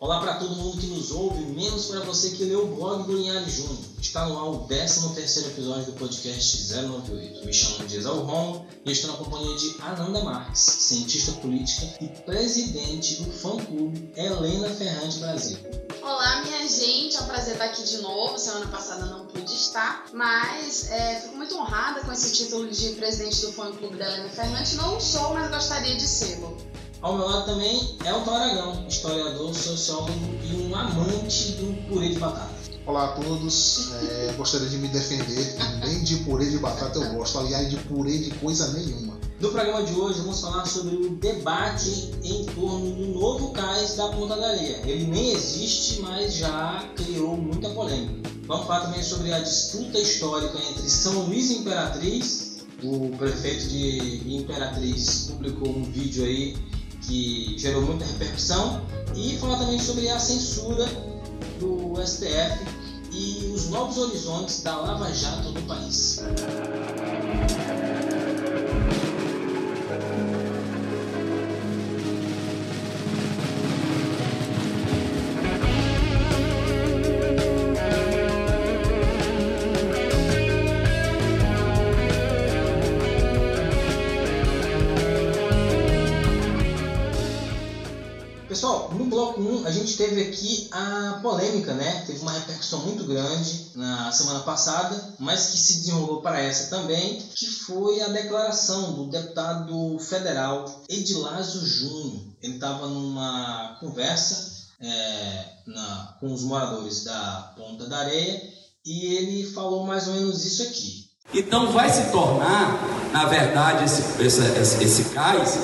Olá para todo mundo que nos ouve, menos para você que leu o blog do Linhares Júnior. Está no ar o 13 episódio do podcast 098. Me chamo de Romo e estou na companhia de Ananda Marques, cientista política e presidente do fã-clube Helena Ferrante Brasil. Olá, minha gente, é um prazer estar aqui de novo. Semana passada não pude estar, mas é, fico muito honrada com esse título de presidente do fã-clube da Helena Ferrante. Não sou, mas gostaria de ser. Ao meu lado também é o Aragão, historiador, sociólogo e um amante do purê de batata. Olá a todos, é, gostaria de me defender, nem de purê de batata eu gosto, aliás, de purê de coisa nenhuma. No programa de hoje vamos falar sobre o debate em torno do novo cais da Ponta da Areia. Ele nem existe, mas já criou muita polêmica. Vamos falar também sobre a disputa histórica entre São Luís e Imperatriz. O prefeito de Imperatriz publicou um vídeo aí que gerou muita repercussão, e falar também sobre a censura do STF e os novos horizontes da Lava Jato no país. A gente teve aqui a polêmica, né? Teve uma repercussão muito grande na semana passada, mas que se desenrolou para essa também, que foi a declaração do deputado federal Edilásio Júnior. Ele estava numa conversa é, na, com os moradores da Ponta da Areia e ele falou mais ou menos isso aqui. Então vai se tornar, na verdade, esse, esse, esse cais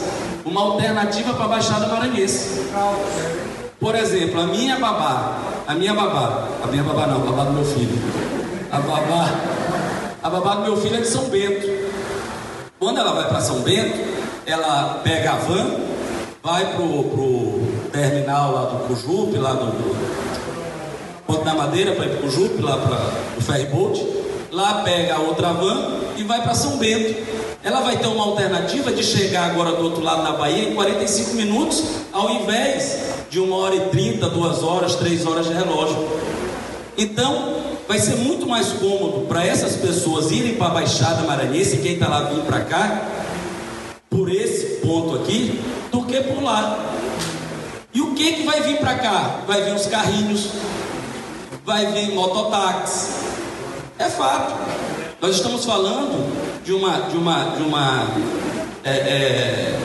uma alternativa para a Baixada Maranhense. Por exemplo, a minha babá, a minha babá, a minha babá não, a babá do meu filho. A babá, a babá do meu filho é de São Bento. Quando ela vai para São Bento, ela pega a van, vai pro, pro terminal lá do Cujupe, lá do, Ponto da Madeira, para ir pro Cujupe, lá para o ferryboat. Lá pega a outra van e vai para São Bento. Ela vai ter uma alternativa de chegar agora do outro lado da Bahia em 45 minutos, ao invés de uma hora e trinta, duas horas, três horas de relógio. Então, vai ser muito mais cômodo para essas pessoas irem para a Baixada Maranhense, quem está lá vir para cá, por esse ponto aqui, do que por lá. E o que que vai vir para cá? Vai vir os carrinhos, vai vir mototáxi. É fato. Nós estamos falando de uma, de uma, de uma é, é,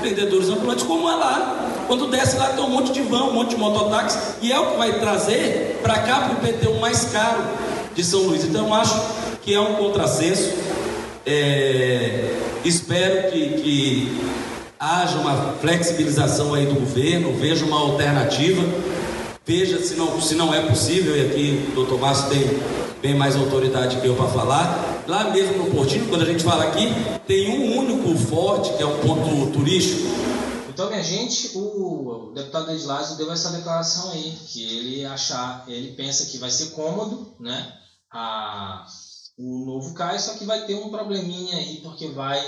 vendedores ambulantes como é lá. Quando desce lá tem um monte de van, um monte de mototáxi, e é o que vai trazer para cá para o IPTU mais caro de São Luís. Então eu acho que é um contrassenso. É, espero que, que haja uma flexibilização aí do governo, veja uma alternativa, veja se não, se não é possível, e aqui o doutor Márcio tem bem mais autoridade que eu para falar. Lá mesmo no Portinho, quando a gente fala aqui, tem um único forte, que é um ponto turístico. Então, minha gente, o, o deputado Edilásio deu essa declaração aí, que ele achar, ele pensa que vai ser cômodo, né? A, o novo cais, só que vai ter um probleminha aí, porque vai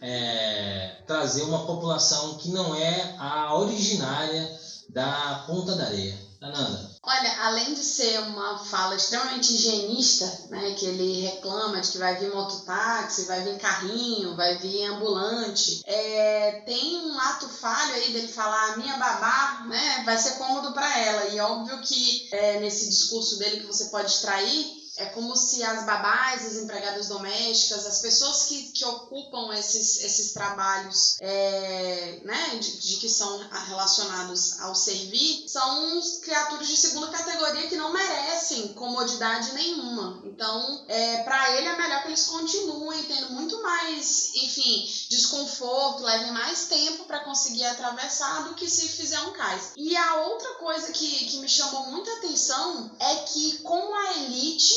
é, trazer uma população que não é a originária da Ponta da Areia. Ananda. Olha, além de ser uma fala extremamente higienista, né, que ele reclama de que vai vir mototáxi, vai vir carrinho, vai vir ambulante, é, tem um ato falho aí dele falar minha babá, né, vai ser cômodo para ela. E óbvio que é, nesse discurso dele que você pode extrair é como se as babás, as empregadas domésticas, as pessoas que, que ocupam esses, esses trabalhos é, né, de, de, que são relacionados ao servir, são criaturas de segunda categoria que não merecem comodidade nenhuma. Então, é, para ele é melhor que eles continuem tendo muito mais, enfim, desconforto, levem mais tempo para conseguir atravessar do que se fizer um cais. E a outra coisa que, que me chamou muita atenção é que, como a elite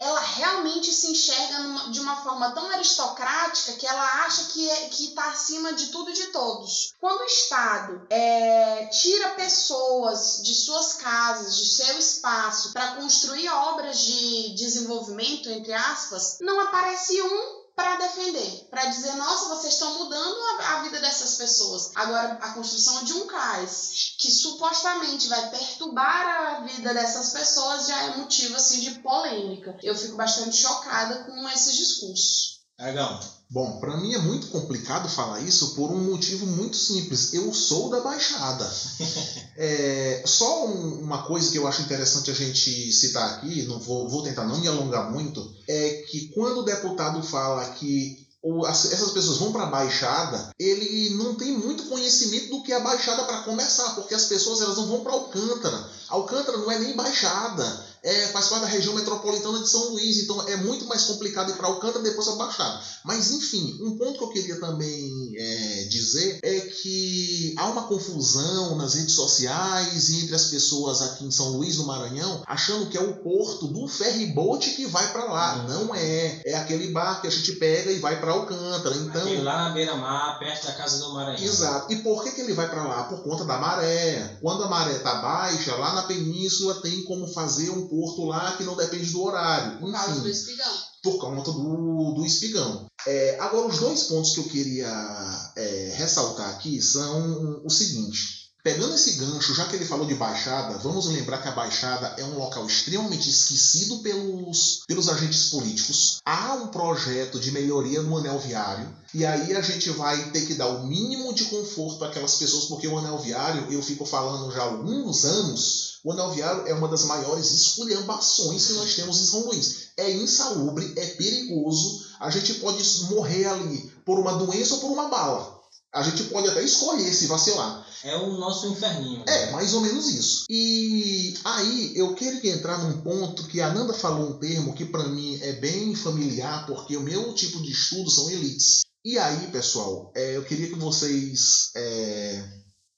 ela realmente se enxerga numa, de uma forma tão aristocrática que ela acha que é, está acima de tudo e de todos. Quando o Estado é, tira pessoas de suas casas, de seu espaço, para construir obras de desenvolvimento, entre aspas, não aparece um para defender, para dizer, nossa, vocês estão mudando a, a, vida dessas pessoas. Agora, a construção de um cais que supostamente vai perturbar a vida dessas pessoas já é motivo assim de polêmica. Eu fico bastante chocada com esses discursos. Argão. Bom, para mim é muito complicado falar isso por um motivo muito simples. Eu sou da Baixada. é, só um, uma coisa que eu acho interessante a gente citar aqui, não vou, vou tentar não me alongar muito, é que quando o deputado fala que ou essas pessoas vão para a Baixada, ele não tem muito conhecimento do que é a Baixada para começar, porque as pessoas elas não vão para Alcântara. Alcântara não é nem Baixada é, faz parte da região metropolitana de São Luís, então é muito mais complicado ir para Alcântara e depois a Baixada. Mas, enfim, um ponto que eu queria também é, dizer é que há uma confusão nas redes sociais e entre as pessoas aqui em São Luís, no Maranhão, achando que é o porto do ferryboat que vai para lá. Uhum. Não é. É aquele barco que a gente pega e vai para Alcântara. Então, aquele lá na beira-mar, perto da casa do Maranhão. Exato. E por que, que ele vai para lá? Por conta da maré. Quando a maré está baixa, lá na península tem como fazer um porto lá que não depende do horário. Por causa do espigão. Por conta do, do espigão. É, agora, os dois pontos que eu queria é, ressaltar aqui são o seguinte. Pegando esse gancho, já que ele falou de Baixada, vamos lembrar que a Baixada é um local extremamente esquecido pelos, pelos agentes políticos. Há um projeto de melhoria no anel viário, e aí a gente vai ter que dar o mínimo de conforto àquelas pessoas, porque o anel viário, eu fico falando já há alguns anos, o anel viário é uma das maiores esculhambações que nós temos em São Luís. É insalubre, é perigoso, a gente pode morrer ali por uma doença ou por uma bala. A gente pode até escolher se vacilar. É o nosso inferninho. Né? É, mais ou menos isso. E aí eu queria entrar num ponto que a Nanda falou um termo que para mim é bem familiar, porque o meu tipo de estudo são elites. E aí, pessoal, é, eu queria que vocês é,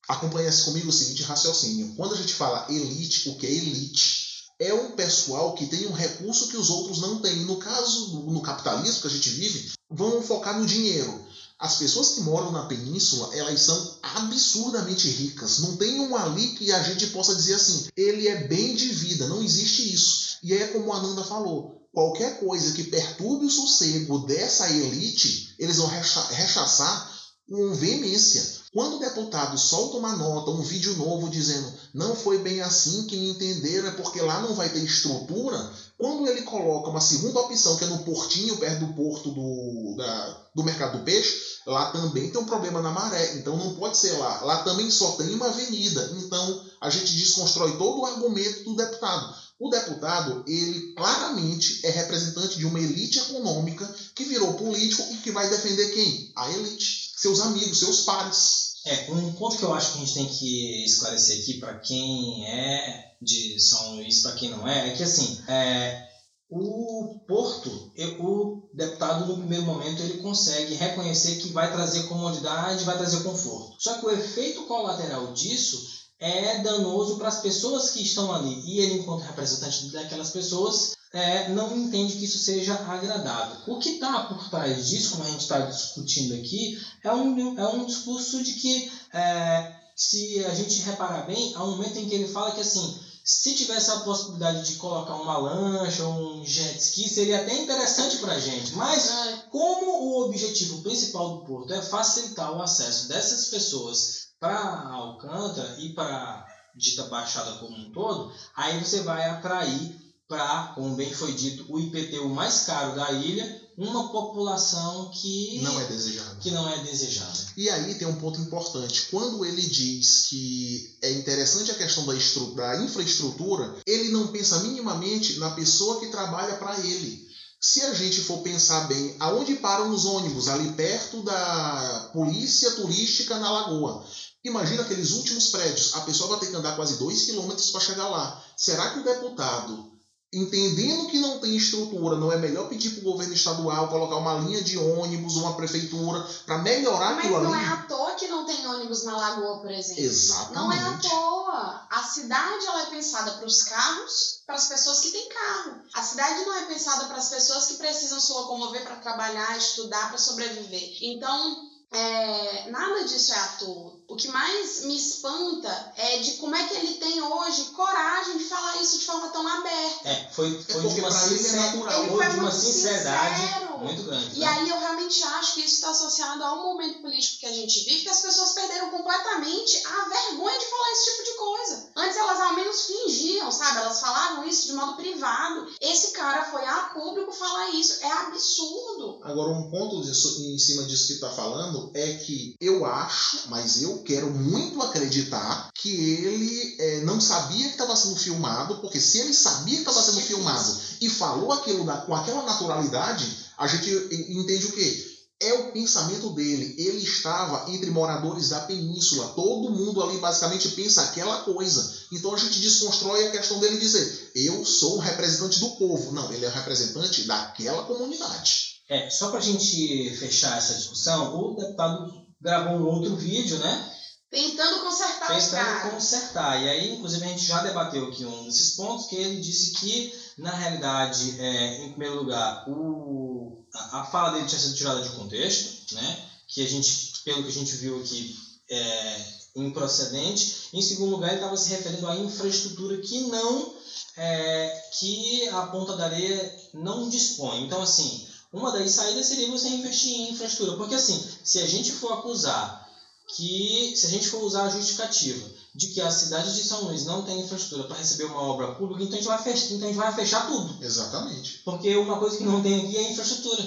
acompanhasse comigo o seguinte raciocínio. Quando a gente fala elite, o que é elite? É um pessoal que tem um recurso que os outros não têm. No caso, no capitalismo que a gente vive, vão focar no dinheiro. As pessoas que moram na península, elas são absurdamente ricas. Não tem um ali que a gente possa dizer assim, ele é bem de vida. Não existe isso. E é como a Ananda falou, qualquer coisa que perturbe o sossego dessa elite, eles vão rechaçar com veemência. Quando o deputado solta uma nota, um vídeo novo dizendo não foi bem assim que me entenderam, é porque lá não vai ter estrutura, quando ele coloca uma segunda opção, que é no portinho, perto do porto do, da, do mercado do peixe, lá também tem um problema na maré, então não pode ser lá. Lá também só tem uma avenida. Então a gente desconstrói todo o argumento do deputado. O deputado, ele claramente é representante de uma elite econômica que virou político e que vai defender quem? A elite seus amigos, seus pares. É, um ponto que eu acho que a gente tem que esclarecer aqui para quem é de São Luís, para quem não é, é que assim, é, o Porto, o deputado no primeiro momento ele consegue reconhecer que vai trazer comodidade, vai trazer conforto. Só que o efeito colateral disso é danoso para as pessoas que estão ali. E ele, enquanto representante daquelas pessoas, é, não entende que isso seja agradável. O que está por trás disso, como a gente está discutindo aqui, é um, é um discurso de que, é, se a gente reparar bem, há um momento em que ele fala que assim, se tivesse a possibilidade de colocar uma lancha ou um jet ski, seria até interessante para a gente. Mas, como o objetivo principal do porto é facilitar o acesso dessas pessoas para Alcântara e para dita Baixada como um todo, aí você vai atrair para, como bem foi dito, o IPTU mais caro da ilha, uma população que não é desejada. Que não é desejada. E aí tem um ponto importante. Quando ele diz que é interessante a questão da, da infraestrutura, ele não pensa minimamente na pessoa que trabalha para ele. Se a gente for pensar bem, aonde param os ônibus? Ali perto da polícia turística na lagoa. Imagina aqueles últimos prédios. A pessoa vai ter que andar quase 2 quilômetros para chegar lá. Será que o deputado entendendo que não tem estrutura, não é melhor pedir para o governo estadual colocar uma linha de ônibus, uma prefeitura, para melhorar Mas aquilo ali? Mas não é à toa que não tem ônibus na Lagoa, por exemplo. Exatamente. Não é à toa. A cidade ela é pensada para os carros, para as pessoas que têm carro. A cidade não é pensada para as pessoas que precisam se locomover para trabalhar, estudar, para sobreviver. Então, é, nada disso é à toa. O que mais me espanta é de como é que ele tem hoje coragem de falar isso de forma tão aberta. É, foi, foi de uma, sincer- natural. Foi de uma muito sinceridade sincero. muito grande. E né? aí eu realmente acho que isso está associado ao momento político que a gente vive, que as pessoas perderam completamente a vergonha de falar esse tipo de coisa. Antes elas ao menos fingiam, sabe? Elas falavam isso de modo privado. Esse cara foi a público falar isso. É absurdo. Agora, um ponto disso, em cima disso que está falando é que eu acho, mas eu quero muito acreditar que ele é, não sabia que estava sendo filmado, porque se ele sabia que estava sendo filmado e falou aquilo da- com aquela naturalidade, a gente entende o quê? É o pensamento dele. Ele estava entre moradores da península. Todo mundo ali basicamente pensa aquela coisa. Então a gente desconstrói a questão dele dizer: eu sou o representante do povo. Não, ele é o representante daquela comunidade. É, só para a gente fechar essa discussão, o deputado gravou um outro vídeo, né? Tentando consertar os Tentando caras. consertar. E aí, inclusive, a gente já debateu aqui um desses pontos, que ele disse que, na realidade, é, em primeiro lugar, o, a, a fala dele tinha sido tirada de contexto, né? Que a gente, pelo que a gente viu aqui, é improcedente. Em segundo lugar, ele estava se referindo à infraestrutura que não é, que a Ponta da Areia não dispõe. Então, assim, uma das saídas seria você investir em infraestrutura, porque assim, se a gente for acusar que, se a gente for usar a justificativa de que a cidade de São Luís não tem infraestrutura para receber uma obra pública, então a gente vai fechar, então a gente vai fechar tudo, Exatamente. porque uma coisa que não tem aqui é infraestrutura.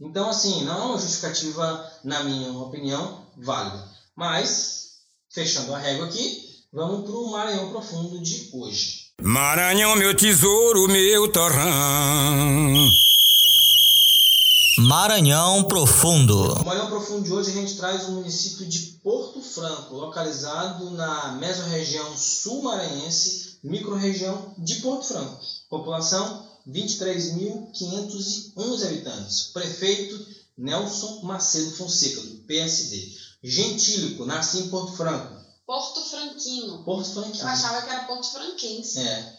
Então, assim, não é uma justificativa, na minha opinião, válida. Mas, fechando a régua aqui, vamos para o Maranhão Profundo de hoje. Maranhão, meu tesouro, meu torrão. Maranhão Profundo. No Maranhão Profundo de hoje a gente traz o município de Porto Franco, localizado na mesorregião sul-maranhense, microrregião de Porto Franco. População 23.511 habitantes. Prefeito Nelson Macedo Fonseca, do PSD. Gentílico, nasce em Porto Franco. Porto Franquino. Porto Franco. Eu achava que era Porto Franquense. É,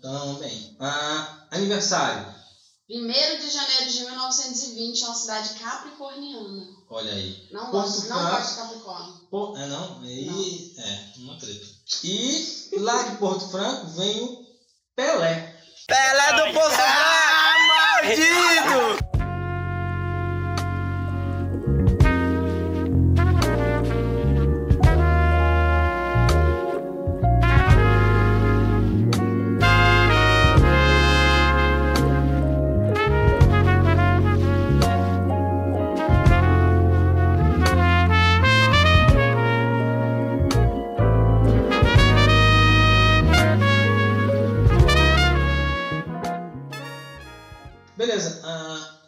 também. Ah, aniversário. 1 de janeiro de 1920, é uma cidade capricorniana. Olha aí. Não Porto gosto, não gosto de Capricórnio. Pô, é não? Aí é, uma treta. E lá de Porto Franco vem o Pelé. Pelé do Poço Maldito!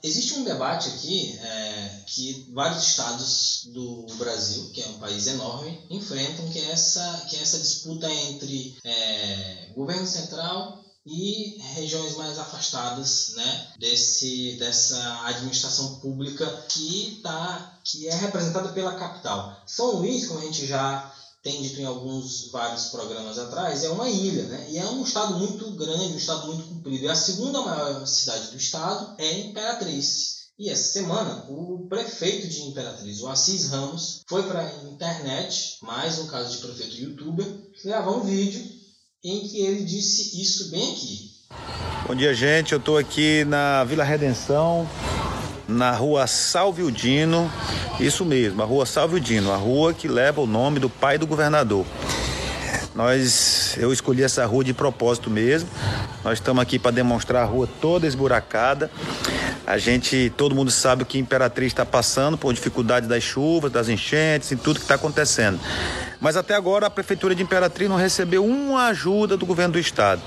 Existe um debate aqui é, que vários estados do Brasil, que é um país enorme, enfrentam, que é essa, que é essa disputa entre é, governo central e regiões mais afastadas né, desse, dessa administração pública que, tá, que é representada pela capital. São Luís, como a gente já tem dito em alguns vários programas atrás, é uma ilha, né? E é um estado muito grande, um estado muito comprido. E a segunda maior cidade do estado é Imperatriz. E essa semana, o prefeito de Imperatriz, o Assis Ramos, foi para a internet, mais um caso de prefeito youtuber, gravar um vídeo em que ele disse isso bem aqui. Bom dia, gente. Eu estou aqui na Vila Redenção, na rua Salvio Dino. Isso mesmo, a rua Salvio Dino, a rua que leva o nome do pai do governador. Nós, eu escolhi essa rua de propósito mesmo. Nós estamos aqui para demonstrar a rua toda esburacada. A gente, todo mundo sabe que Imperatriz está passando por dificuldade das chuvas, das enchentes e tudo que está acontecendo. Mas até agora a prefeitura de Imperatriz não recebeu uma ajuda do governo do estado.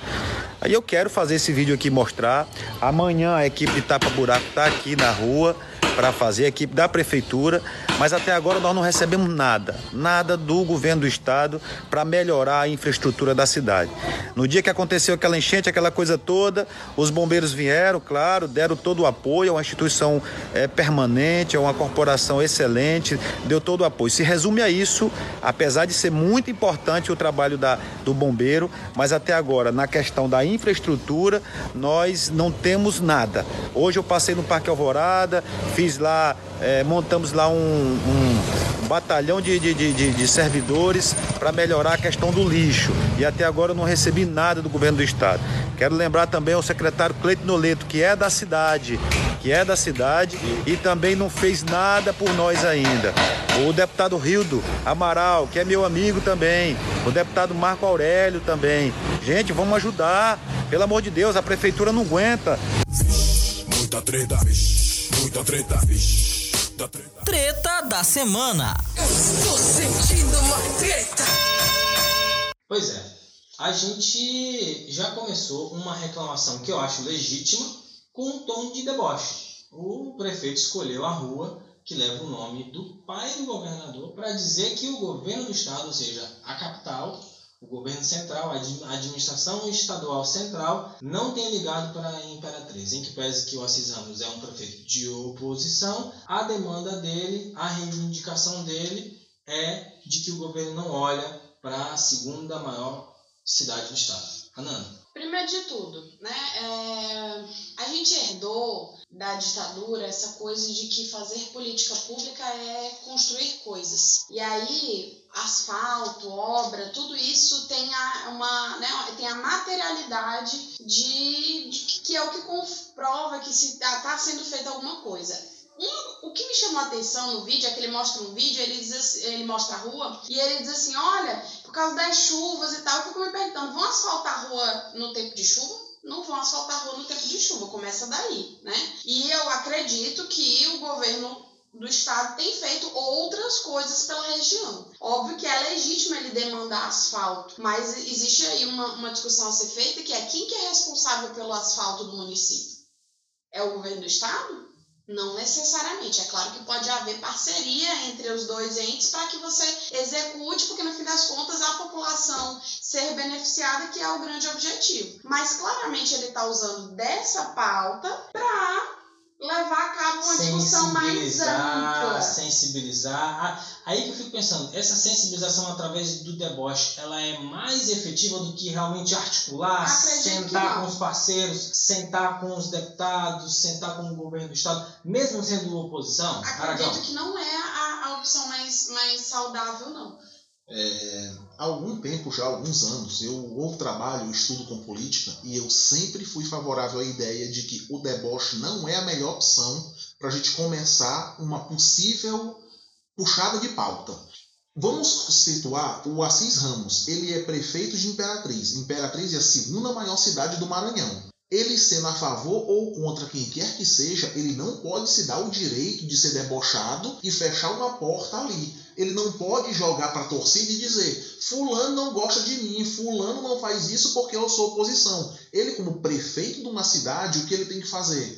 Aí eu quero fazer esse vídeo aqui mostrar. Amanhã a equipe de Tapa Buraco está aqui na rua para fazer, a equipe da prefeitura, mas até agora nós não recebemos nada, nada do governo do estado para melhorar a infraestrutura da cidade. No dia que aconteceu aquela enchente, aquela coisa toda, os bombeiros vieram, claro, deram todo o apoio, é uma instituição é, permanente, é uma corporação excelente, deu todo o apoio. Se resume a isso, apesar de ser muito importante o trabalho da, do bombeiro, mas até agora, na questão da infraestrutura, nós não temos nada. Hoje eu passei no Parque Alvorada, fiz lá, eh, montamos lá um, um batalhão de, de, de, de servidores para melhorar a questão do lixo. E até agora eu não recebi nada do governo do estado. Quero lembrar também ao secretário Cleiton Noleto, que é da cidade, que é da cidade e também não fez nada por nós ainda. O deputado Rildo Amaral, que é meu amigo também. O deputado Marco Aurélio também. Gente, vamos ajudar. Pelo amor de Deus, a prefeitura não aguenta. Muita treta, vixe, muita treta, vixe, muita treta. Treta da semana. Tô sentindo uma treta. Pois é, a gente já começou uma reclamação que eu acho legítima com um tom de deboche. O prefeito escolheu a rua que leva o nome do pai do governador para dizer que o governo do estado, ou seja, a capital, o governo central, a admi- a administração estadual central, não tem ligado para a Imperatriz, em que pese que o Assis Ramos é um prefeito de oposição, a demanda dele, a reivindicação dele é de que o governo não olha para a segunda maior cidade do estado. Ananda. Primeiro de tudo, né, é, a gente herdou da ditadura essa coisa de que fazer política pública é construir coisas. E aí, asfalto, obra, tudo isso tem a, uma, né, tem a materialidade de, de que é o que comprova que se está sendo feita alguma coisa. Um, o que me chamou a atenção no vídeo é que ele mostra um vídeo, ele, diz assim- ele mostra a rua e ele diz assim: olha, por causa das chuvas e tal, eu fico me perguntando, vão asfaltar a rua no tempo de chuva? Não vão asfaltar a rua no tempo de chuva, começa daí, né? E eu acredito que o governo do estado tem feito outras coisas pela região. Óbvio que é legítimo ele demandar asfalto, mas existe aí uma, uma discussão a ser feita que é quem que é responsável pelo asfalto do município? É o governo do estado? Não necessariamente. É claro que pode haver parceria entre os dois entes para que você execute, porque no fim das contas a população ser beneficiada que é o grande objetivo. Mas claramente ele está usando dessa pauta para levar a cabo uma discussão mais sensibilizar, ampla. sensibilizar. Ah, Aí que eu fico pensando, essa sensibilização através do deboche, ela é mais efetiva do que realmente articular, Acredito sentar com os parceiros, sentar com os deputados, sentar com o governo do estado, mesmo sendo oposição? Aragão. Acredito que não é a, a opção mais, mais saudável, não. É, há algum tempo, já alguns anos, eu ou trabalho ou estudo com política e eu sempre fui favorável à ideia de que o deboche não é a melhor opção para a gente começar uma possível puxada de pauta. Vamos situar o Assis Ramos. Ele é prefeito de Imperatriz. Imperatriz é a segunda maior cidade do Maranhão. Ele sendo a favor ou contra quem quer que seja, ele não pode se dar o direito de ser debochado e fechar uma porta ali. Ele não pode jogar para a torcida e dizer: Fulano não gosta de mim, Fulano não faz isso porque eu sou oposição. Ele, como prefeito de uma cidade, o que ele tem que fazer?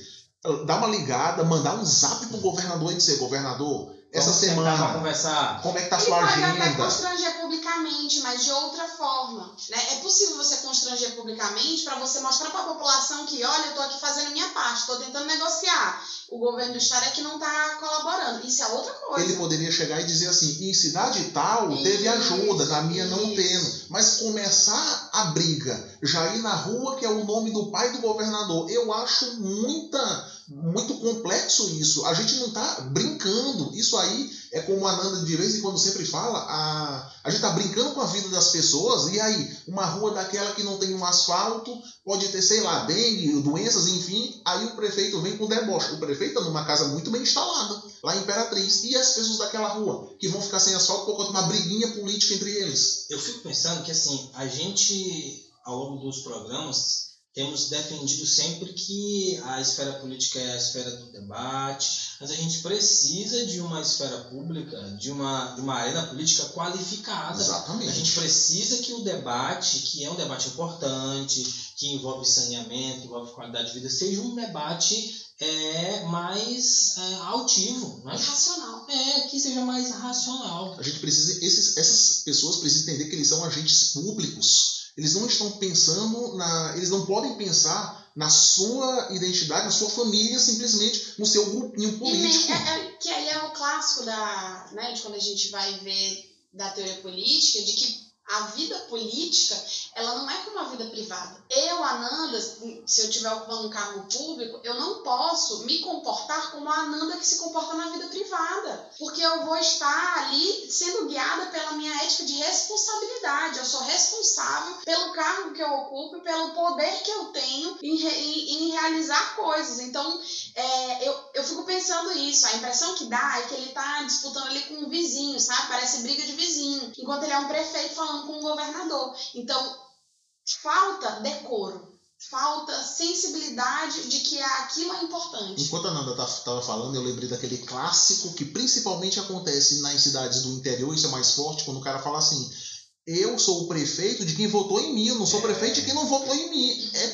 Dar uma ligada, mandar um zap pro governador e dizer: Governador, essa Vamos semana, conversar. como é que tá a Ele sua pode até agenda? constranger publicamente, mas de outra forma. Né? É possível você constranger publicamente para você mostrar para a população que, olha, eu estou aqui fazendo minha parte, estou tentando negociar. O governo do estado é que não está colaborando. Isso é outra coisa. Ele poderia chegar e dizer assim: em cidade tal teve ajuda, na minha não Isso. tendo. Mas começar a briga, já ir na rua, que é o nome do pai do governador, eu acho muita, muito complexo isso. A gente não tá brincando. Isso aí é como a Nanda de vez em quando sempre fala: a, a gente tá brincando com a vida das pessoas, e aí, uma rua daquela que não tem um asfalto, pode ter, sei lá, dengue, doenças, enfim. Aí o prefeito vem com deboche. O prefeito está numa casa muito bem instalada, lá em Imperatriz. E as pessoas daquela rua, que vão ficar sem asfalto por conta de uma briguinha política entre eles. Eu fico pensando que assim, a gente, ao longo dos programas, temos defendido sempre que a esfera política é a esfera do debate, mas a gente precisa de uma esfera pública, de uma, de uma arena política qualificada. A Exatamente. gente precisa que o debate, que é um debate importante, que envolve saneamento, envolve qualidade de vida, seja um debate é, mais é, altivo, né? Irracional. É, que seja mais racional. A gente precisa. Esses, essas pessoas precisam entender que eles são agentes públicos. Eles não estão pensando na. Eles não podem pensar na sua identidade, na sua família, simplesmente no seu grupinho E político. é, é- que aí é o clássico da, né, de quando a gente vai ver da teoria política, de que a vida política, ela não é como a vida privada. Eu, Ananda, se eu estiver ocupando um cargo público, eu não posso me comportar como a Ananda que se comporta na vida privada. Porque eu vou estar ali sendo guiada pela minha ética de responsabilidade. Eu sou responsável pelo cargo que eu ocupo, pelo poder que eu tenho em, em, em realizar coisas. Então, é, eu, eu fico pensando isso. A impressão que dá é que ele está disputando ali com um vizinho, sabe? Parece briga de vizinho. Enquanto ele é um prefeito falando com um governador. Então, falta decoro. Falta sensibilidade de que aquilo é importante. Enquanto a Nanda estava falando, eu lembrei daquele clássico que principalmente acontece nas cidades do interior, isso é mais forte, quando o cara fala assim: eu sou o prefeito de quem votou em mim, eu não sou É. prefeito de quem não votou em mim. É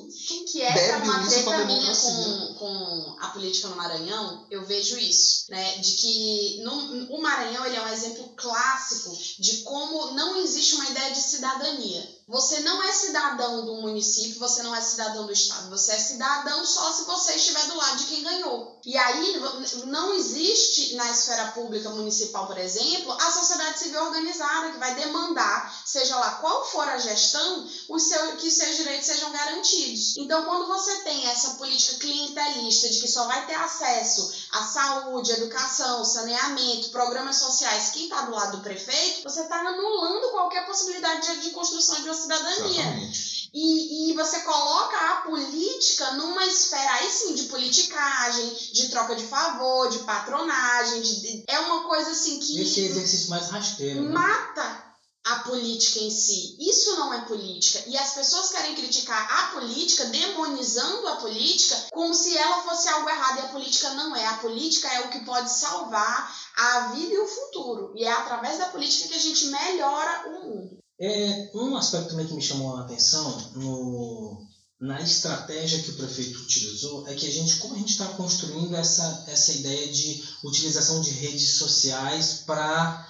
muito. que essa é Bebe uma isso pra treta minha com, com a política no Maranhão, eu vejo isso, né? De que no, o Maranhão ele é um exemplo clássico de como não existe uma ideia de cidadania. Você não é cidadão do município, você não é cidadão do estado, você é cidadão só se você estiver do lado de quem ganhou. E aí não existe na esfera pública municipal, por exemplo, a sociedade civil organizada que vai demandar, seja lá qual for a gestão, os seu, que seus direitos sejam garantidos. Então, quando você tem essa política clientelista de que só vai ter acesso à saúde, educação, saneamento, programas sociais, quem está do lado do prefeito, você está anulando qualquer possibilidade de, de construção de uma cidadania. Exatamente. E, e você coloca a política numa esfera aí sim de politicagem, de troca de favor, de patronagem, de, de- é uma coisa assim que Esse exercício mais rasteiro. Né? mata a política em si. Isso não é política. E as pessoas querem criticar a política, demonizando a política, como se ela fosse algo errado. E a política não é. A política é o que pode salvar a vida e o futuro. E é através da política que a gente melhora o mundo. É, um aspecto também que me chamou a atenção no, na estratégia que o prefeito utilizou é que a gente, como a gente está construindo essa, essa ideia de utilização de redes sociais para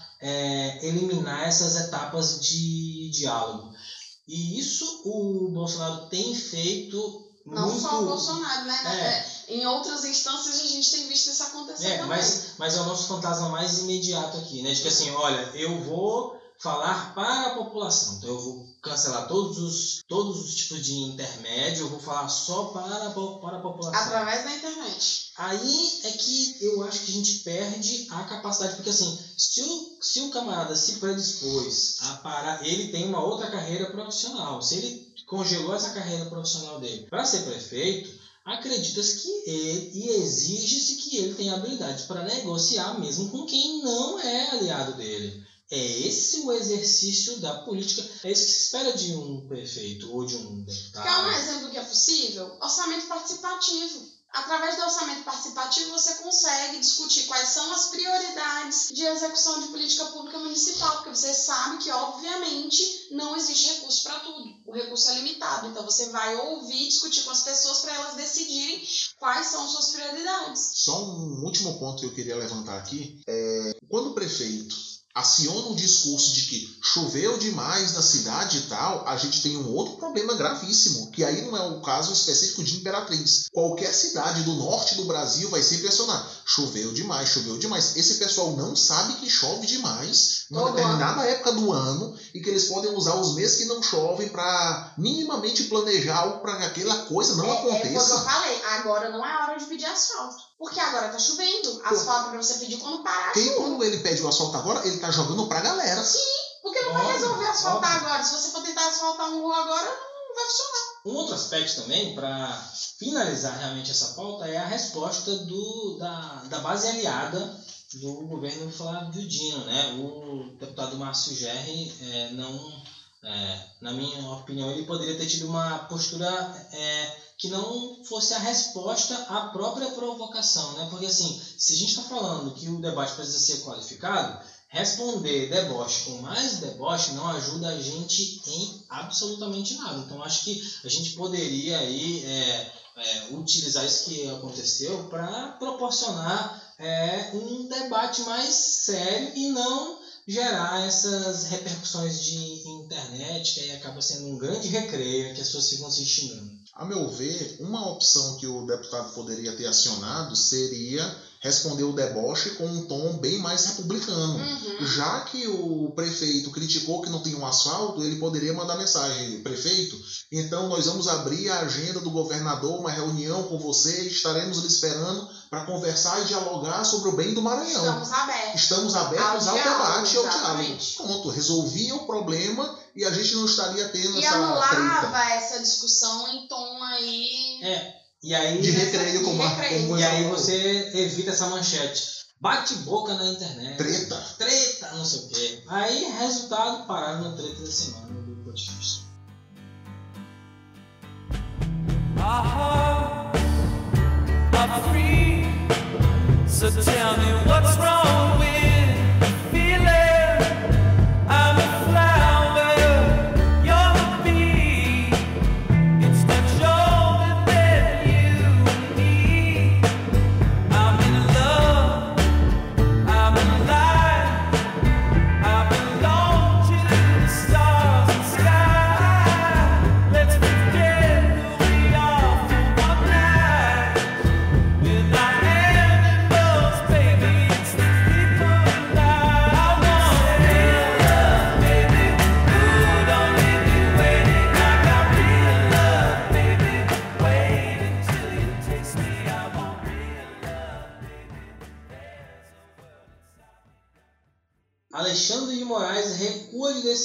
eliminar essas etapas de diálogo. E isso o Bolsonaro tem feito Não muito... só o Bolsonaro, né? É. É, Em outras instâncias a gente tem visto isso acontecer É, também. mas, mas é o nosso fantasma mais imediato aqui, né? De que assim, olha, eu vou falar para a população. Então eu vou cancelar todos os, todos os tipos de intermédio, eu vou falar só para, a para a população. Através da internet. Aí é que eu acho que a gente perde a capacidade, porque assim, se o, se o camarada se predispôs a parar, ele tem uma outra carreira profissional. Se ele congelou essa carreira profissional dele para ser prefeito, acredita-se que ele e exige-se que ele tenha habilidade para negociar mesmo com quem não é aliado dele. É esse o exercício da política, é isso que se espera de um prefeito ou de um deputado. Quer um exemplo que é possível? Orçamento participativo. Através do orçamento participativo, você consegue discutir quais são as prioridades de execução de política pública municipal, porque você sabe que, obviamente, não existe recurso para tudo. O recurso é limitado. Então, você vai ouvir, discutir com as pessoas para elas decidirem quais são suas prioridades. Só um último ponto que eu queria levantar aqui é quando o prefeito aciona o discurso de que choveu demais na cidade e tal, a gente tem um outro problema gravíssimo, que aí não é o caso específico de Imperatriz. Qualquer cidade do norte do Brasil vai sempre acionar. Choveu demais, choveu demais. Esse pessoal não sabe que chove demais Todo determinada época do ano e que eles podem usar os meses que não chovem para minimamente planejar algo para que aquela coisa não é, é foi o que aconteça. eu falei. Agora não é hora de pedir asfalto. Porque agora tá chovendo. Asfalto pra você pedir quando parar a Quem, chuva. quando ele pede o asfalto agora, ele tá jogando pra galera. Porque não vai resolver asfaltar óbvio. agora. Se você for tentar asfaltar um rua agora, não vai funcionar. Um outro aspecto também, para finalizar realmente essa pauta, é a resposta do, da, da base aliada do governo Flávio Dino. Né? O deputado Márcio Gerri é, não, é, na minha opinião, ele poderia ter tido uma postura é, que não fosse a resposta à própria provocação. Né? Porque assim, se a gente está falando que o debate precisa ser qualificado, responder deboche com mais deboche não ajuda a gente em absolutamente nada. Então acho que a gente poderia aí é, é, utilizar isso que aconteceu para proporcionar é, um debate mais sério e não gerar essas repercussões de internet que aí acaba sendo um grande recreio que as pessoas ficam se xingando. A meu ver, uma opção que o deputado poderia ter acionado seria respondeu o deboche com um tom bem mais republicano. Uhum. Já que o prefeito criticou que não tem um asfalto, ele poderia mandar mensagem, prefeito, então nós vamos abrir a agenda do governador, uma reunião com você, estaremos lhe esperando para conversar e dialogar sobre o bem do Maranhão. Estamos abertos. Estamos abertos Ao ao, diálogo, debate e ao diálogo. Pronto, resolvia o problema e a gente não estaria tendo E essa treta. anulava essa discussão em tom aí. É, e aí, De recreio, como, a- recreio. e aí você evita essa manchete. Bate boca na internet. Treta. Treta, não sei o quê. Aí, resultado, pararam no treta da semana do podcast. Are free. So tell me what's wrong with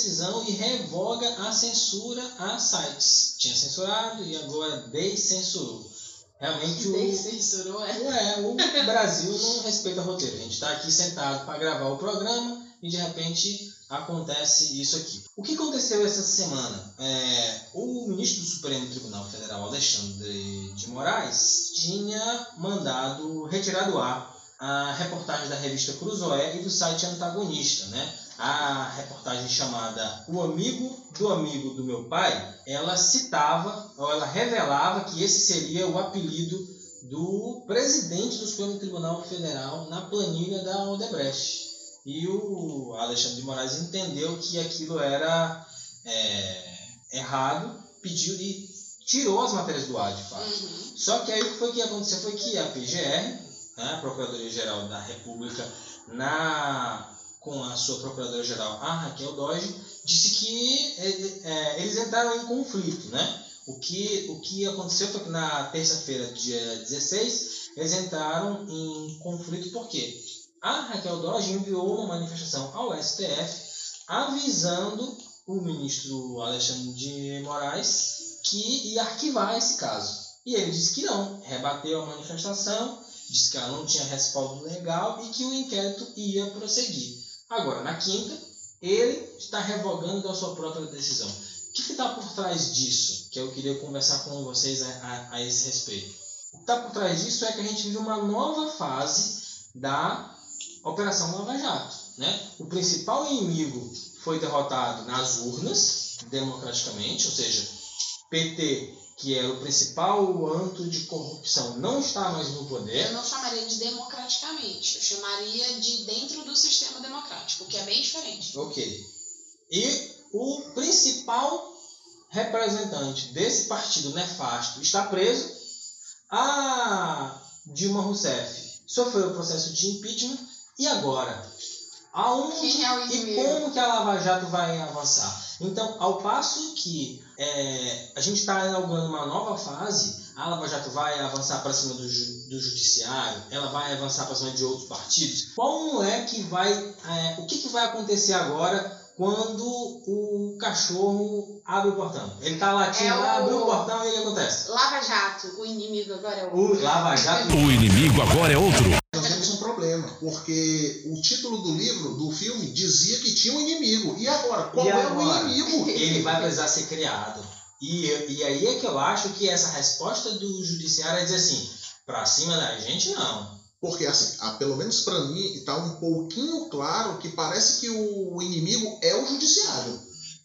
decisão e revoga a censura a sites. Tinha censurado e agora descensurou. Realmente o, Descensurou, é. Ué, o Brasil não respeita roteiro. A gente está aqui sentado para gravar o programa e de repente acontece isso aqui. O que aconteceu essa semana? É, o ministro do Supremo Tribunal Federal, Alexandre de Moraes, tinha mandado retirar do ar a reportagem da revista Cruzoé e do site Antagonista, né? A reportagem chamada O Amigo do Amigo do Meu Pai, ela citava, ou ela revelava que esse seria o apelido do presidente do Supremo Tribunal Federal na planilha da Odebrecht. E o Alexandre de Moraes entendeu que aquilo era é, errado, pediu e tirou as matérias do ar, de fato. Uhum. Só que aí o que foi que aconteceu foi que a PGR, né, a Procuradoria-Geral da República, na, com a sua Procuradora-Geral, a Raquel Doge, disse que eh, eh, eles entraram em conflito. Né? O, que, o que aconteceu foi que na terça-feira, dia 16, eles entraram em conflito porque a Raquel Doge enviou uma manifestação ao STF avisando o ministro Alexandre de Moraes que ia arquivar esse caso. E ele disse que não, rebateu a manifestação, disse que ela não tinha respaldo legal e que o inquérito ia prosseguir. Agora, na quinta, ele está revogando a sua própria decisão. O que está por trás disso? Que eu queria conversar com vocês a, a, a esse respeito. O que está por trás disso é que a gente vive uma nova fase da Operação Lava Jato. Né? O principal inimigo foi derrotado nas urnas, democraticamente, ou seja, PT, que era o principal antro de corrupção, não está mais no Eu poder. não chamaria de democraticamente, eu chamaria de dentro do sistema democrático, que é bem diferente. Ok. E o principal representante desse partido nefasto está preso. A Dilma Rousseff sofreu o processo de impeachment. E agora? Aonde é e como que a Lava Jato vai avançar? Então, ao passo que é, a gente está inaugurando uma nova fase, a Lava Jato vai avançar para cima do, do judiciário, ela vai avançar para cima de outros partidos. Como é que vai, é, o que, que vai acontecer agora quando o cachorro abre o portão? Ele está latindo, É o- abre o portão e o que acontece? Lava Jato, o inimigo agora é o. O Lava Jato O inimigo agora é outro. Problema, porque o título do livro, do filme, dizia que tinha um inimigo. E agora? Qual E é agora? o inimigo? ele vai precisar ser criado. E, e aí é que eu acho que essa resposta do judiciário é dizer assim, pra cima da gente não. Porque, assim, ah, pelo menos pra mim, está um pouquinho claro que parece que o inimigo é o judiciário.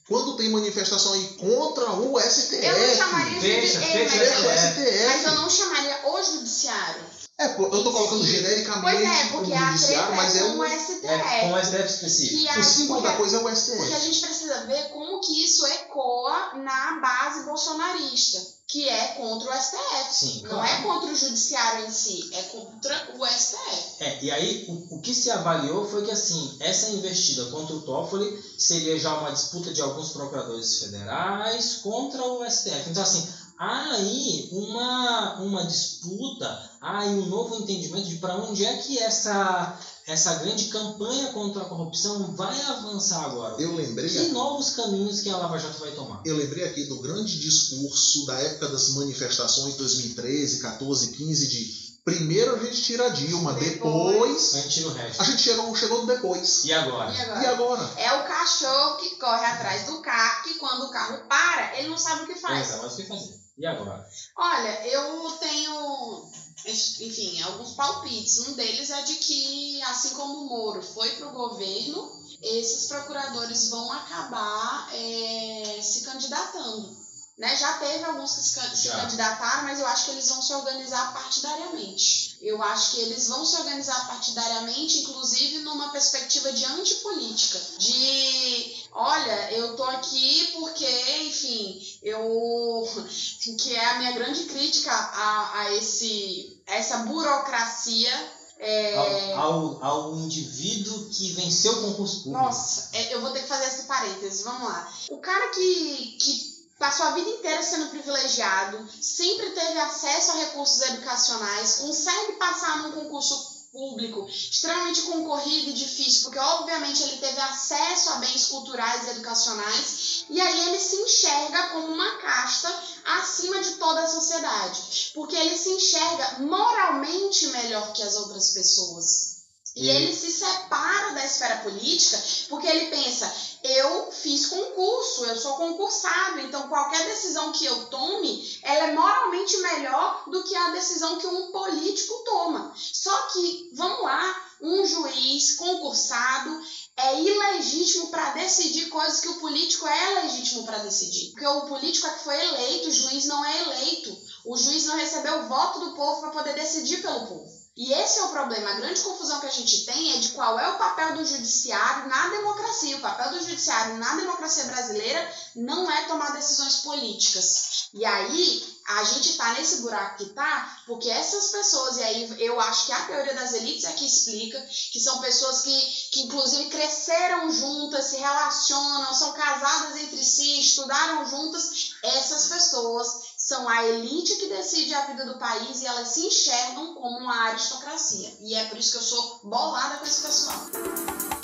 Quando tem manifestação aí contra o STF. Eu não chamaria Fecha, de. fecha, é, Fecha o mas, STF. mas eu não chamaria o judiciário. É, eu tô colocando genericamente Pois é, porque a judiciário, treta mas é é com o, o É, STF. com o STF específico. A- o símbolo da coisa é o STF. Porque a gente precisa ver como que isso ecoa na base bolsonarista. que é contra o STF. Sim, Não claro. é contra o judiciário em si, é contra o STF. É, e aí o, o que se avaliou foi que assim, essa investida contra o Toffoli seria já uma disputa de alguns procuradores federais contra o STF. Então assim, há aí uma, uma disputa, há aí um novo entendimento de para onde é que essa, essa grande campanha contra a corrupção vai avançar agora. Eu lembrei, Que novos caminhos que a Lava Jato vai tomar? eu lembrei aqui do grande discurso da época das manifestações 2013, 14, 15 de primeiro a gente tira a Dilma, depois A gente tira o resto. a gente chegou, chegou no depois. E agora? E agora? E agora? É o cachorro que corre atrás do carro, que quando o carro para, ele não sabe o que faz. É, mas o que fazer? E agora? Olha, eu tenho, enfim, alguns palpites. Um deles é de que, assim como o Moro foi para o governo, esses procuradores vão acabar é, se candidatando. Né? Já teve alguns que se, Já. candidataram, mas eu acho que eles vão se organizar partidariamente. Eu acho que eles vão se organizar partidariamente, inclusive numa perspectiva de antipolítica. De, olha, eu tô aqui porque, enfim, eu que é a minha grande crítica a, a esse, a essa burocracia. É... Ao, ao, ao indivíduo que venceu o concurso público. Nossa, é, eu vou ter que fazer esse parêntese, vamos lá. O cara que, que passou a vida inteira sendo privilegiado, sempre teve acesso a recursos educacionais, consegue passar num concurso público extremamente concorrido e difícil, porque obviamente ele teve acesso a bens culturais e educacionais, e aí ele se enxerga como uma casta acima de toda a sociedade, porque ele se enxerga moralmente melhor que as outras pessoas. E ele se separa da esfera política porque ele pensa: eu fiz concurso, eu sou concursado, então qualquer decisão que eu tome, ela é moralmente melhor do que a decisão que um político toma. Só que, vamos lá, um juiz concursado é ilegítimo para decidir coisas que o político é legítimo para decidir. Porque o político é que foi eleito, o juiz não é eleito. O juiz não recebeu o voto do povo para poder decidir pelo povo. E esse é o problema. A grande confusão que a gente tem é de qual é o papel do judiciário na democracia. O papel do judiciário na democracia brasileira não é tomar decisões políticas. E aí, a gente tá nesse buraco que tá, porque essas pessoas, e aí eu acho que a teoria das elites é que explica, que são pessoas que, que inclusive cresceram juntas, se relacionam, são casadas entre si, estudaram juntas. Essas pessoas são a elite que decide a vida do país e elas se enxergam como uma aristocracia. E é por isso que eu sou bolada com esse pessoal.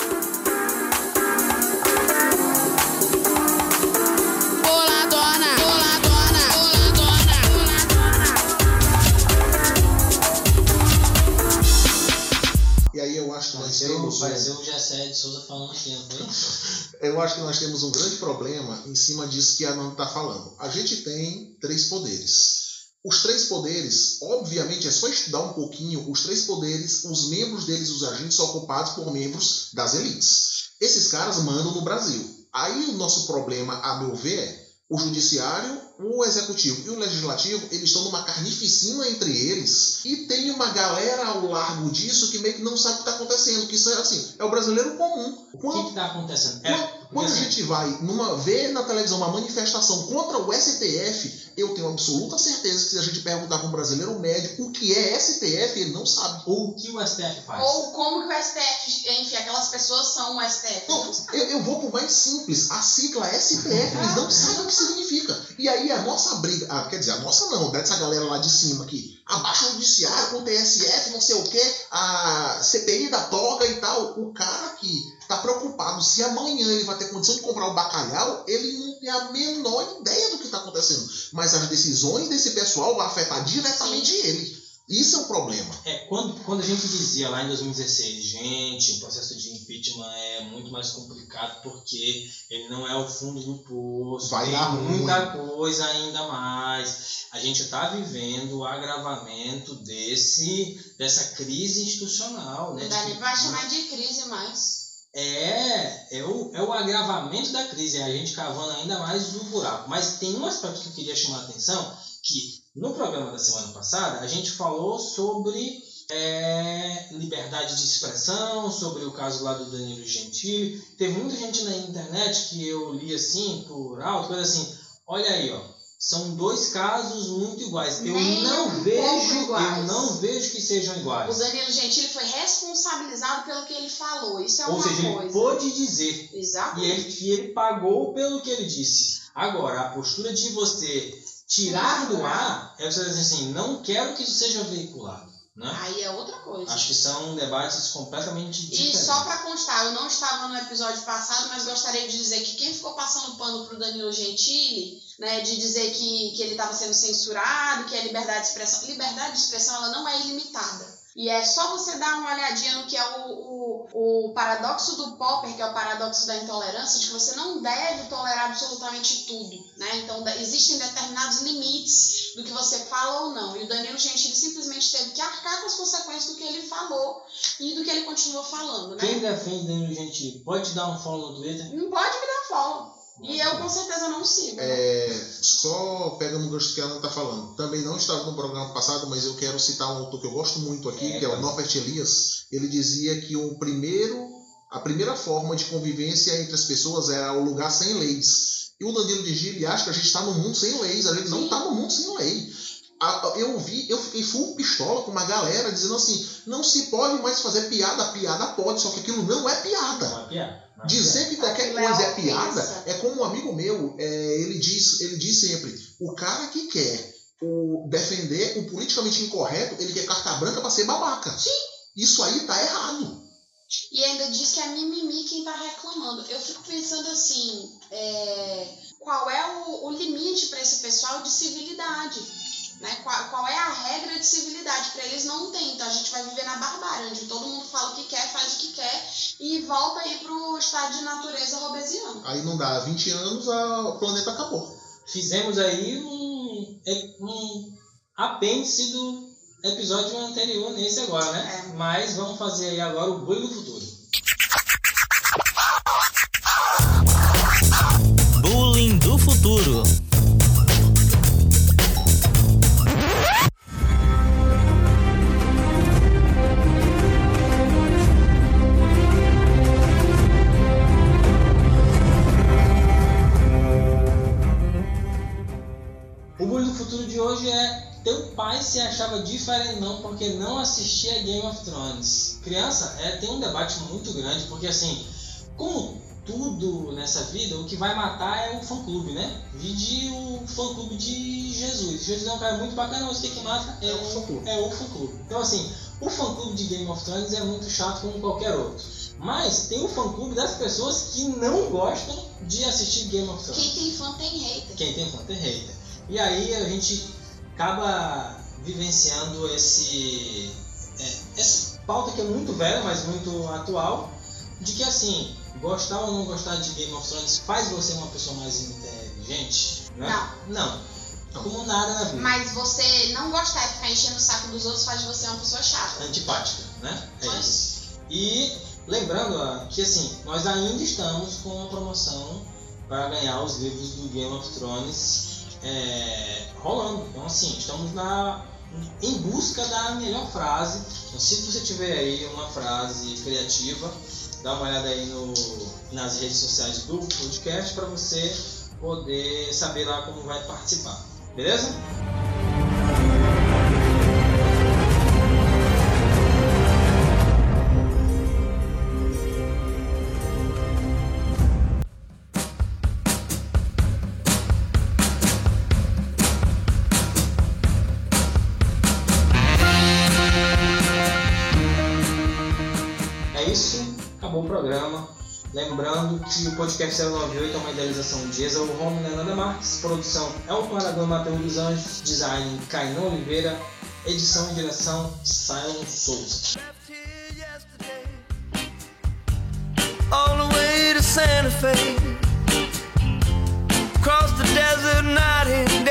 Nós Pareceu, pareceu o Gessé de Souza falando aqui, não foi? eu acho que nós temos um grande problema em cima disso que a Nanda está falando. A gente tem três poderes. Os três poderes, obviamente, é só estudar um pouquinho. Os três poderes, os membros deles, os agentes, são ocupados por membros das elites. Esses caras mandam no Brasil. Aí o nosso problema, a meu ver, é o judiciário, o executivo e o legislativo, eles estão numa carnificina entre eles e tem uma galera ao largo disso que meio que não sabe o que está acontecendo. Que isso é assim, é o brasileiro comum. O Quando- que está acontecendo? quando, É, quando a assim, gente vai numa, ver na televisão uma manifestação contra o STF, eu tenho absoluta certeza que se a gente perguntar para um brasileiro médio o que é STF, ele não sabe. o que o STF faz? Ou como que o STF, enfim, aquelas pessoas são o STF. Não, eu, eu vou pro mais simples. A sigla STF, eles não sabem o que significa. E aí a nossa briga, ah, quer dizer, a nossa não, dessa galera lá de cima aqui, abaixa o judiciário com o TSF, não sei o que, a CPI da toga e tal. O cara que tá preocupado se amanhã ele vai ter condição de comprar o bacalhau, ele não tem a menor ideia do que tá acontecendo. Mas as decisões desse pessoal vão afetar diretamente ele. Isso é o problema. É, quando, quando a gente dizia lá em 2016, gente, o processo de impeachment é muito mais complicado porque ele não é o fundo do poço, Vai dar ruim. muita coisa ainda mais. A gente está vivendo o agravamento desse, dessa crise institucional. Né, Não dá nem pra chamar de crise mais. É, é o, é o agravamento da crise, é a gente cavando ainda mais o buraco. Mas tem um aspecto que eu queria chamar a atenção, que no programa da semana passada a gente falou sobre é, liberdade de expressão, sobre o caso lá do Danilo Gentili. Teve muita gente na internet que eu li assim, por alto, coisa assim, olha aí, ó, São dois casos muito iguais. Eu Nem não um vejo, iguais. eu não vejo que sejam O iguais. Danilo Gentili foi responsabilizado pelo que ele falou. Isso é Ou uma seja, ele coisa. pôde dizer e Exatamente. ele, e ele pagou pelo que ele disse. Agora, a postura de você tirar do ar é você dizer assim, não quero que isso seja veiculado. Né? Aí é outra coisa. Acho que são debates completamente E diferentes. só pra constar, eu não estava no episódio passado, mas gostaria de dizer que quem ficou passando pano pro Danilo Gentili, né, de dizer que, que ele estava sendo censurado, que a liberdade de expressão. Liberdade de expressão ela não é ilimitada. E é só você dar uma olhadinha no que é o, o, o paradoxo do Popper, que é o paradoxo da intolerância, de que você não deve tolerar absolutamente tudo. Né? Então, existem determinados limites do que você fala ou não. E o Danilo Gentili simplesmente teve que arcar com as consequências do que ele falou e do que ele continuou falando. Né? Quem defende Danilo Gentili pode dar um follow no Twitter? Não pode me dar follow. E eu com certeza não sigo. né? É, só pegando o gancho que a Ana está falando. Também não estava no programa passado, mas eu quero citar um autor que eu gosto muito aqui, É, que é o. Norbert Elias. Ele dizia que o primeiro, a primeira forma de convivência entre as pessoas era o lugar sem leis. E o Danilo de Gili acha que a gente está num mundo sem leis. A gente não Sim. está num mundo sem lei. Eu vi, eu fiquei full pistola com uma galera dizendo assim: não se pode mais fazer piada, piada pode, só que aquilo não é piada. Não é piada. Não é Dizer que qualquer Aquilo é coisa é ofensa. piada é como um amigo meu, é, ele, diz, ele diz sempre: o cara que quer o, defender o politicamente incorreto, ele quer carta branca pra ser babaca. Sim. Isso aí tá errado. E ainda diz que é mimimi quem tá reclamando. Eu fico pensando assim, é, qual é o, o limite para esse pessoal de civilidade? Né? Qual, qual é a regra de civilidade? Para eles não tem. Então a gente vai viver na barbárie, onde todo mundo fala o que quer, faz o que quer e volta aí pro estado de natureza robesiano. Aí não dá 20 anos, a- o planeta acabou. Fizemos aí um, um apêndice do episódio anterior nesse agora, né? É. Mas vamos fazer aí agora o boi do futuro. Pai se achava diferentão porque não assistia Game of Thrones. Criança, é, tem um debate muito grande, porque assim, como tudo nessa vida, o que vai matar é o fã clube, né? Vide o fã clube de Jesus. Jesus é um cara muito bacana, mas o que, que mata é, É o fã-clube. é o fã clube. Então assim, o fã clube de Game of Thrones é muito chato como qualquer outro. Mas tem o fã clube das pessoas que não gostam de assistir Game of Thrones. Quem tem fã tem hater. Quem tem fã tem hater. E aí a gente acaba vivenciando esse é, essa pauta que é muito velha, mas muito atual, de que assim, gostar ou não gostar de Game of Thrones faz você uma pessoa mais inteligente? Né? Não. Não. Como nada na vida. Mas você não gostar de ficar enchendo o saco dos outros faz de você uma pessoa chata. Antipática, né? É isso. E lembrando que assim, nós ainda estamos com uma promoção para ganhar os livros do Game of Thrones é, rolando. Então assim, estamos na, em busca da melhor frase. Então, se você tiver aí uma frase criativa, dá uma olhada aí no, nas redes sociais do podcast para você poder saber lá como vai participar. Beleza? Que o podcast 098 é uma idealização de Exa Romo e Nanda Marques, produção Elton Aragão Matheus dos Anjos, design Cainão Oliveira, edição e direção Silon Souza. all the way to Santa Fe. Cross the desert night in